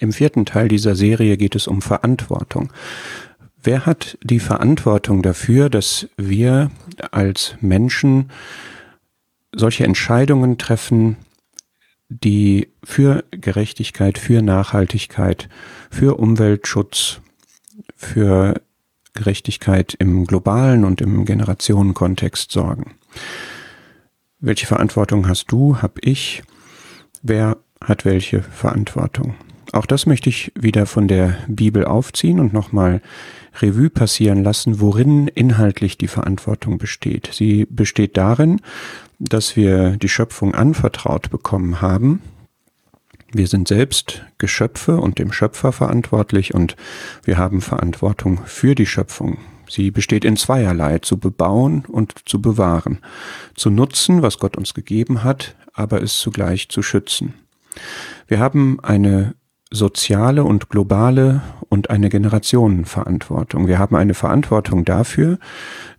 Im vierten Teil dieser Serie geht es um Verantwortung. Wer hat die Verantwortung dafür, dass wir als Menschen solche Entscheidungen treffen, die für Gerechtigkeit, für Nachhaltigkeit, für Umweltschutz, für Gerechtigkeit im globalen und im Generationenkontext sorgen? Welche Verantwortung hast du, hab ich? Wer hat welche Verantwortung? Auch das möchte ich wieder von der Bibel aufziehen und nochmal Revue passieren lassen, worin inhaltlich die Verantwortung besteht. Sie besteht darin, dass wir die Schöpfung anvertraut bekommen haben. Wir sind selbst Geschöpfe und dem Schöpfer verantwortlich und wir haben Verantwortung für die Schöpfung. Sie besteht in zweierlei, zu bebauen und zu bewahren, zu nutzen, was Gott uns gegeben hat, aber es zugleich zu schützen. Wir haben eine soziale und globale und eine Generationenverantwortung. Wir haben eine Verantwortung dafür,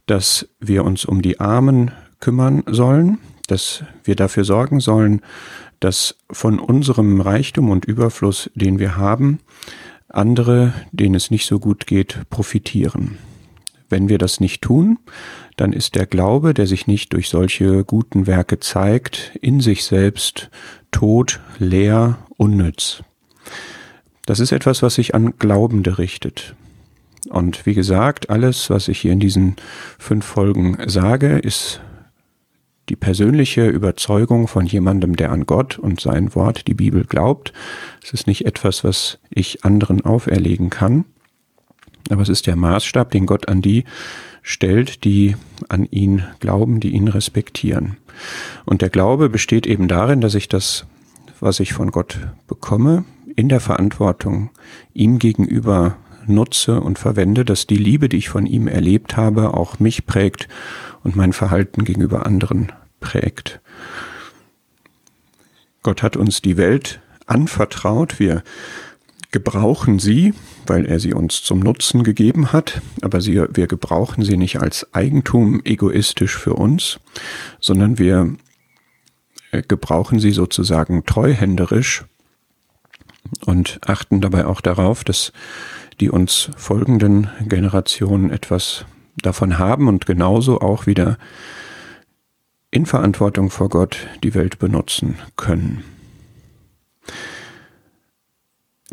dass wir uns um die Armen kümmern sollen, dass wir dafür sorgen sollen, dass von unserem Reichtum und Überfluss, den wir haben, andere, denen es nicht so gut geht, profitieren. Wenn wir das nicht tun, dann ist der Glaube, der sich nicht durch solche guten Werke zeigt, in sich selbst tot, leer, unnütz. Das ist etwas, was sich an Glaubende richtet. Und wie gesagt, alles, was ich hier in diesen fünf Folgen sage, ist die persönliche Überzeugung von jemandem, der an Gott und sein Wort, die Bibel, glaubt. Es ist nicht etwas, was ich anderen auferlegen kann, aber es ist der Maßstab, den Gott an die stellt, die an ihn glauben, die ihn respektieren. Und der Glaube besteht eben darin, dass ich das, was ich von Gott bekomme, in der Verantwortung ihm gegenüber nutze und verwende, dass die Liebe, die ich von ihm erlebt habe, auch mich prägt und mein Verhalten gegenüber anderen prägt. Gott hat uns die Welt anvertraut. Wir gebrauchen sie, weil er sie uns zum Nutzen gegeben hat, aber sie, wir gebrauchen sie nicht als Eigentum egoistisch für uns, sondern wir äh, gebrauchen sie sozusagen treuhänderisch und achten dabei auch darauf, dass die uns folgenden Generationen etwas davon haben und genauso auch wieder in Verantwortung vor Gott die Welt benutzen können.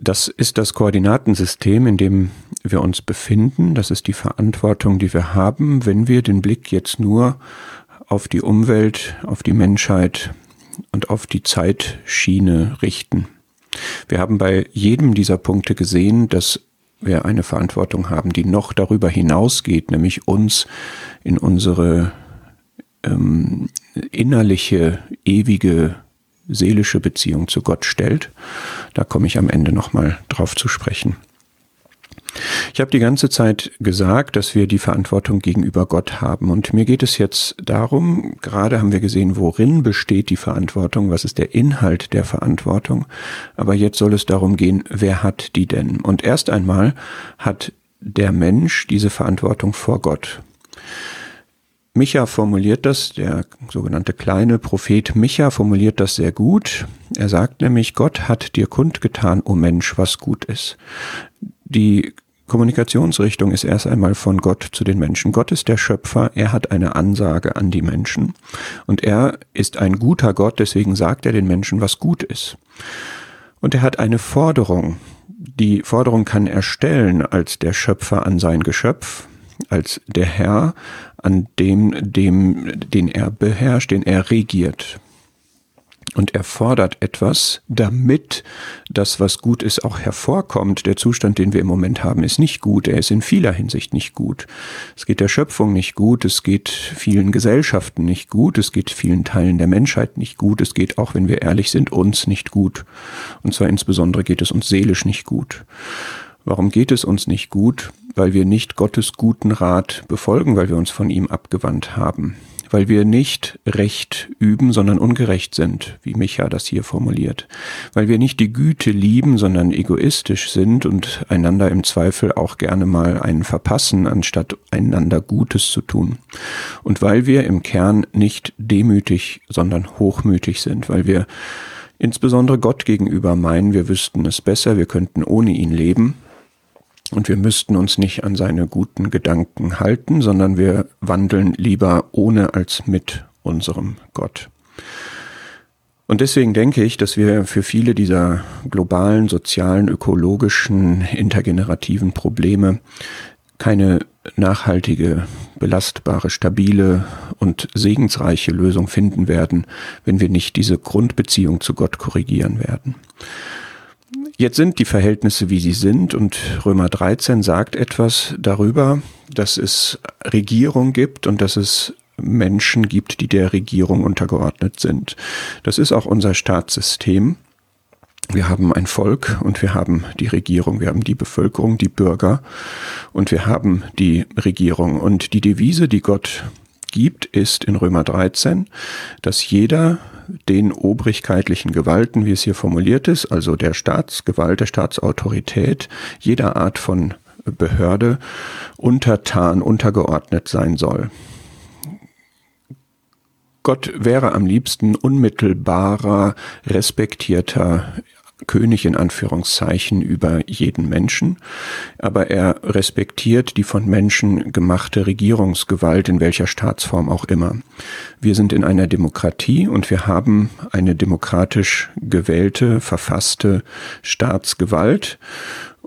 Das ist das Koordinatensystem, in dem wir uns befinden. Das ist die Verantwortung, die wir haben, wenn wir den Blick jetzt nur auf die Umwelt, auf die Menschheit und auf die Zeitschiene richten. Wir haben bei jedem dieser Punkte gesehen, dass wir eine Verantwortung haben, die noch darüber hinausgeht, nämlich uns in unsere ähm, innerliche, ewige, seelische Beziehung zu Gott stellt. Da komme ich am Ende nochmal drauf zu sprechen. Ich habe die ganze Zeit gesagt, dass wir die Verantwortung gegenüber Gott haben. Und mir geht es jetzt darum, gerade haben wir gesehen, worin besteht die Verantwortung, was ist der Inhalt der Verantwortung. Aber jetzt soll es darum gehen, wer hat die denn? Und erst einmal hat der Mensch diese Verantwortung vor Gott. Micha formuliert das, der sogenannte kleine Prophet Micha formuliert das sehr gut. Er sagt nämlich, Gott hat dir kundgetan, o Mensch, was gut ist. Die Kommunikationsrichtung ist erst einmal von Gott zu den Menschen. Gott ist der Schöpfer, er hat eine Ansage an die Menschen. Und er ist ein guter Gott, deswegen sagt er den Menschen, was gut ist. Und er hat eine Forderung. Die Forderung kann er stellen als der Schöpfer an sein Geschöpf, als der Herr, an dem, dem, den er beherrscht, den er regiert und er fordert etwas, damit das, was gut ist, auch hervorkommt. Der Zustand, den wir im Moment haben, ist nicht gut. Er ist in vieler Hinsicht nicht gut. Es geht der Schöpfung nicht gut. Es geht vielen Gesellschaften nicht gut. Es geht vielen Teilen der Menschheit nicht gut. Es geht auch, wenn wir ehrlich sind, uns nicht gut. Und zwar insbesondere geht es uns seelisch nicht gut. Warum geht es uns nicht gut? Weil wir nicht Gottes guten Rat befolgen, weil wir uns von ihm abgewandt haben weil wir nicht Recht üben, sondern ungerecht sind, wie Micha das hier formuliert, weil wir nicht die Güte lieben, sondern egoistisch sind und einander im Zweifel auch gerne mal einen verpassen, anstatt einander Gutes zu tun, und weil wir im Kern nicht demütig, sondern hochmütig sind, weil wir insbesondere Gott gegenüber meinen, wir wüssten es besser, wir könnten ohne ihn leben und wir müssten uns nicht an seine guten Gedanken halten, sondern wir wandeln lieber ohne als mit unserem Gott. Und deswegen denke ich, dass wir für viele dieser globalen, sozialen, ökologischen, intergenerativen Probleme keine nachhaltige, belastbare, stabile und segensreiche Lösung finden werden, wenn wir nicht diese Grundbeziehung zu Gott korrigieren werden. Jetzt sind die Verhältnisse, wie sie sind, und Römer 13 sagt etwas darüber, dass es Regierung gibt und dass es Menschen gibt, die der Regierung untergeordnet sind. Das ist auch unser Staatssystem. Wir haben ein Volk und wir haben die Regierung, wir haben die Bevölkerung, die Bürger und wir haben die Regierung. Und die Devise, die Gott gibt, ist in Römer 13, dass jeder den obrigkeitlichen Gewalten, wie es hier formuliert ist, also der Staatsgewalt, der Staatsautorität, jeder Art von Behörde untertan, untergeordnet sein soll. Gott wäre am liebsten unmittelbarer, respektierter König in Anführungszeichen über jeden Menschen, aber er respektiert die von Menschen gemachte Regierungsgewalt in welcher Staatsform auch immer. Wir sind in einer Demokratie und wir haben eine demokratisch gewählte, verfasste Staatsgewalt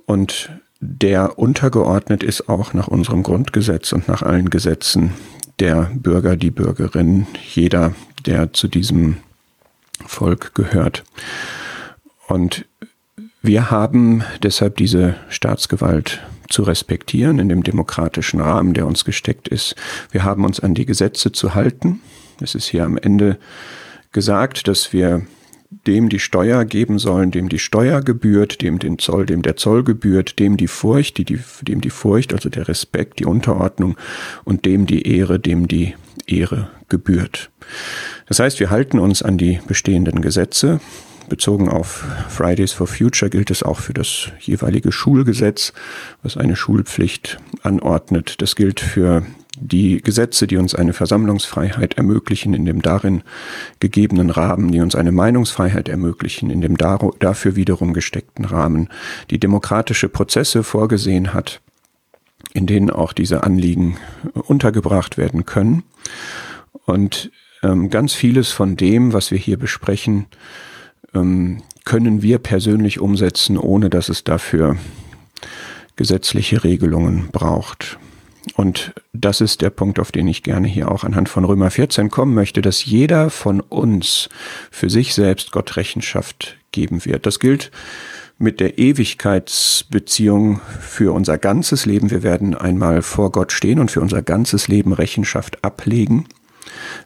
und der untergeordnet ist auch nach unserem Grundgesetz und nach allen Gesetzen der Bürger, die Bürgerin, jeder, der zu diesem Volk gehört. Und wir haben deshalb diese Staatsgewalt zu respektieren in dem demokratischen Rahmen, der uns gesteckt ist. Wir haben uns an die Gesetze zu halten. Es ist hier am Ende gesagt, dass wir dem die Steuer geben sollen, dem die Steuer gebührt, dem den Zoll, dem der Zoll gebührt, dem die Furcht, die, die, dem die Furcht, also der Respekt, die Unterordnung und dem die Ehre, dem die Ehre gebührt. Das heißt, wir halten uns an die bestehenden Gesetze. Bezogen auf Fridays for Future gilt es auch für das jeweilige Schulgesetz, was eine Schulpflicht anordnet. Das gilt für die Gesetze, die uns eine Versammlungsfreiheit ermöglichen in dem darin gegebenen Rahmen, die uns eine Meinungsfreiheit ermöglichen in dem dafür wiederum gesteckten Rahmen, die demokratische Prozesse vorgesehen hat, in denen auch diese Anliegen untergebracht werden können. Und ähm, ganz vieles von dem, was wir hier besprechen, ähm, können wir persönlich umsetzen, ohne dass es dafür gesetzliche Regelungen braucht. Und das ist der Punkt, auf den ich gerne hier auch anhand von Römer 14 kommen möchte, dass jeder von uns für sich selbst Gott Rechenschaft geben wird. Das gilt mit der Ewigkeitsbeziehung für unser ganzes Leben. Wir werden einmal vor Gott stehen und für unser ganzes Leben Rechenschaft ablegen.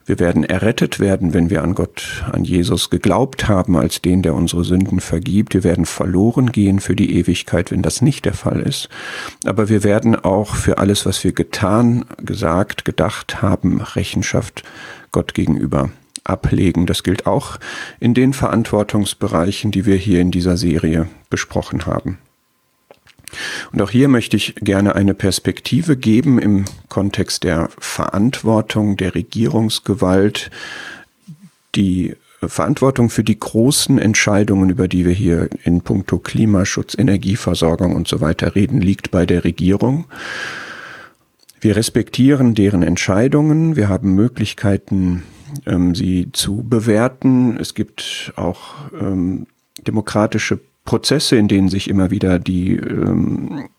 Wir werden errettet werden, wenn wir an Gott, an Jesus geglaubt haben, als den, der unsere Sünden vergibt. Wir werden verloren gehen für die Ewigkeit, wenn das nicht der Fall ist. Aber wir werden auch für alles, was wir getan, gesagt, gedacht haben, Rechenschaft Gott gegenüber ablegen. Das gilt auch in den Verantwortungsbereichen, die wir hier in dieser Serie besprochen haben. Und auch hier möchte ich gerne eine Perspektive geben im Kontext der Verantwortung der Regierungsgewalt, die Verantwortung für die großen Entscheidungen, über die wir hier in puncto Klimaschutz, Energieversorgung und so weiter reden, liegt bei der Regierung. Wir respektieren deren Entscheidungen. Wir haben Möglichkeiten, ähm, sie zu bewerten. Es gibt auch ähm, demokratische Prozesse, in denen sich immer wieder die ähm,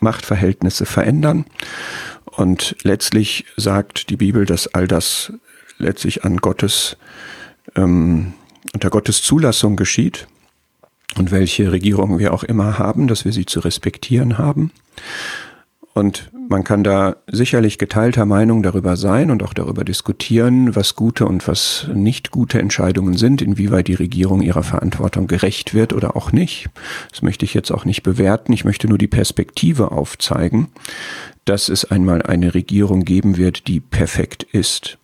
Machtverhältnisse verändern. Und letztlich sagt die Bibel, dass all das letztlich an Gottes, ähm, unter Gottes Zulassung geschieht. Und welche Regierungen wir auch immer haben, dass wir sie zu respektieren haben. Und man kann da sicherlich geteilter Meinung darüber sein und auch darüber diskutieren, was gute und was nicht gute Entscheidungen sind, inwieweit die Regierung ihrer Verantwortung gerecht wird oder auch nicht. Das möchte ich jetzt auch nicht bewerten. Ich möchte nur die Perspektive aufzeigen, dass es einmal eine Regierung geben wird, die perfekt ist.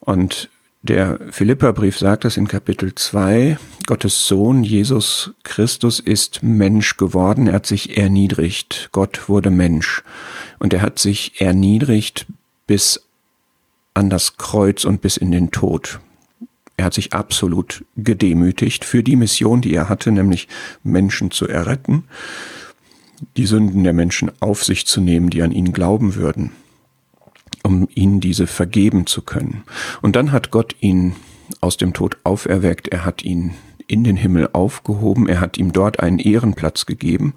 Und der Philipperbrief sagt das in Kapitel 2. Gottes Sohn Jesus Christus ist Mensch geworden. Er hat sich erniedrigt. Gott wurde Mensch. Und er hat sich erniedrigt bis an das Kreuz und bis in den Tod. Er hat sich absolut gedemütigt für die Mission, die er hatte, nämlich Menschen zu erretten, die Sünden der Menschen auf sich zu nehmen, die an ihn glauben würden, um ihnen diese vergeben zu können. Und dann hat Gott ihn aus dem Tod auferweckt, er hat ihn in den Himmel aufgehoben, er hat ihm dort einen Ehrenplatz gegeben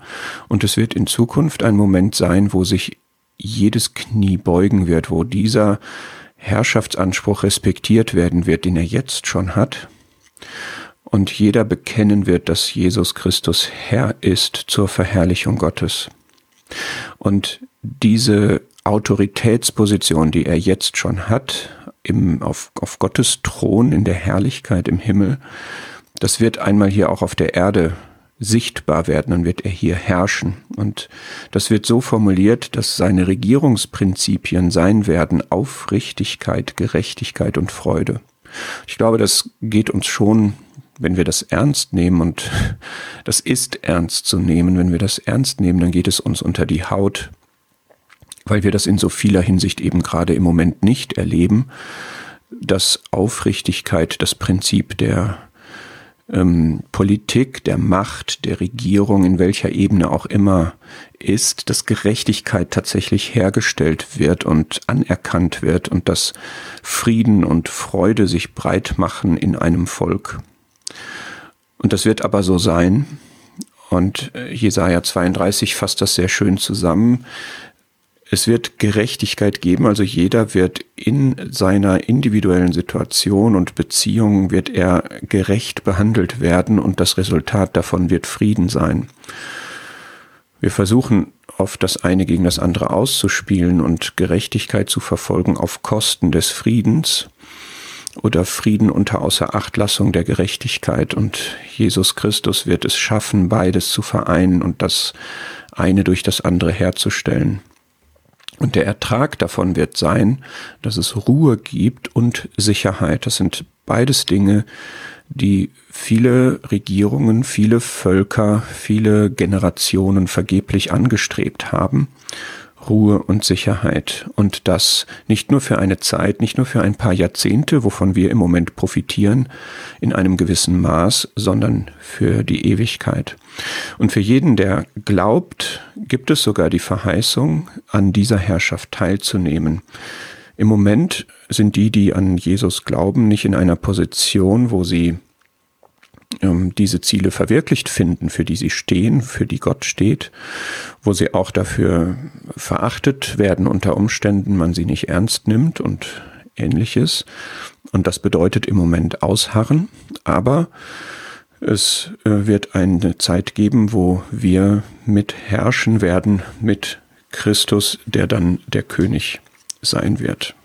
und es wird in Zukunft ein Moment sein, wo sich jedes Knie beugen wird, wo dieser Herrschaftsanspruch respektiert werden wird, den er jetzt schon hat und jeder bekennen wird, dass Jesus Christus Herr ist zur Verherrlichung Gottes. Und diese Autoritätsposition, die er jetzt schon hat, im, auf, auf Gottes Thron in der Herrlichkeit im Himmel, das wird einmal hier auch auf der Erde sichtbar werden, dann wird er hier herrschen. Und das wird so formuliert, dass seine Regierungsprinzipien sein werden Aufrichtigkeit, Gerechtigkeit und Freude. Ich glaube, das geht uns schon, wenn wir das ernst nehmen, und das ist ernst zu nehmen, wenn wir das ernst nehmen, dann geht es uns unter die Haut, weil wir das in so vieler Hinsicht eben gerade im Moment nicht erleben, dass Aufrichtigkeit das Prinzip der ähm, Politik, der Macht, der Regierung, in welcher Ebene auch immer ist, dass Gerechtigkeit tatsächlich hergestellt wird und anerkannt wird und dass Frieden und Freude sich breit machen in einem Volk. Und das wird aber so sein. Und äh, Jesaja 32 fasst das sehr schön zusammen. Es wird Gerechtigkeit geben, also jeder wird in seiner individuellen Situation und Beziehung wird er gerecht behandelt werden und das Resultat davon wird Frieden sein. Wir versuchen oft das eine gegen das andere auszuspielen und Gerechtigkeit zu verfolgen auf Kosten des Friedens oder Frieden unter Außerachtlassung der Gerechtigkeit und Jesus Christus wird es schaffen, beides zu vereinen und das eine durch das andere herzustellen. Und der Ertrag davon wird sein, dass es Ruhe gibt und Sicherheit. Das sind beides Dinge, die viele Regierungen, viele Völker, viele Generationen vergeblich angestrebt haben. Ruhe und Sicherheit. Und das nicht nur für eine Zeit, nicht nur für ein paar Jahrzehnte, wovon wir im Moment profitieren, in einem gewissen Maß, sondern für die Ewigkeit. Und für jeden, der glaubt, gibt es sogar die Verheißung, an dieser Herrschaft teilzunehmen. Im Moment sind die, die an Jesus glauben, nicht in einer Position, wo sie ähm, diese Ziele verwirklicht finden, für die sie stehen, für die Gott steht, wo sie auch dafür verachtet werden unter Umständen, man sie nicht ernst nimmt und ähnliches. Und das bedeutet im Moment ausharren, aber es äh, wird eine Zeit geben, wo wir mit herrschen werden mit Christus, der dann der König sein wird.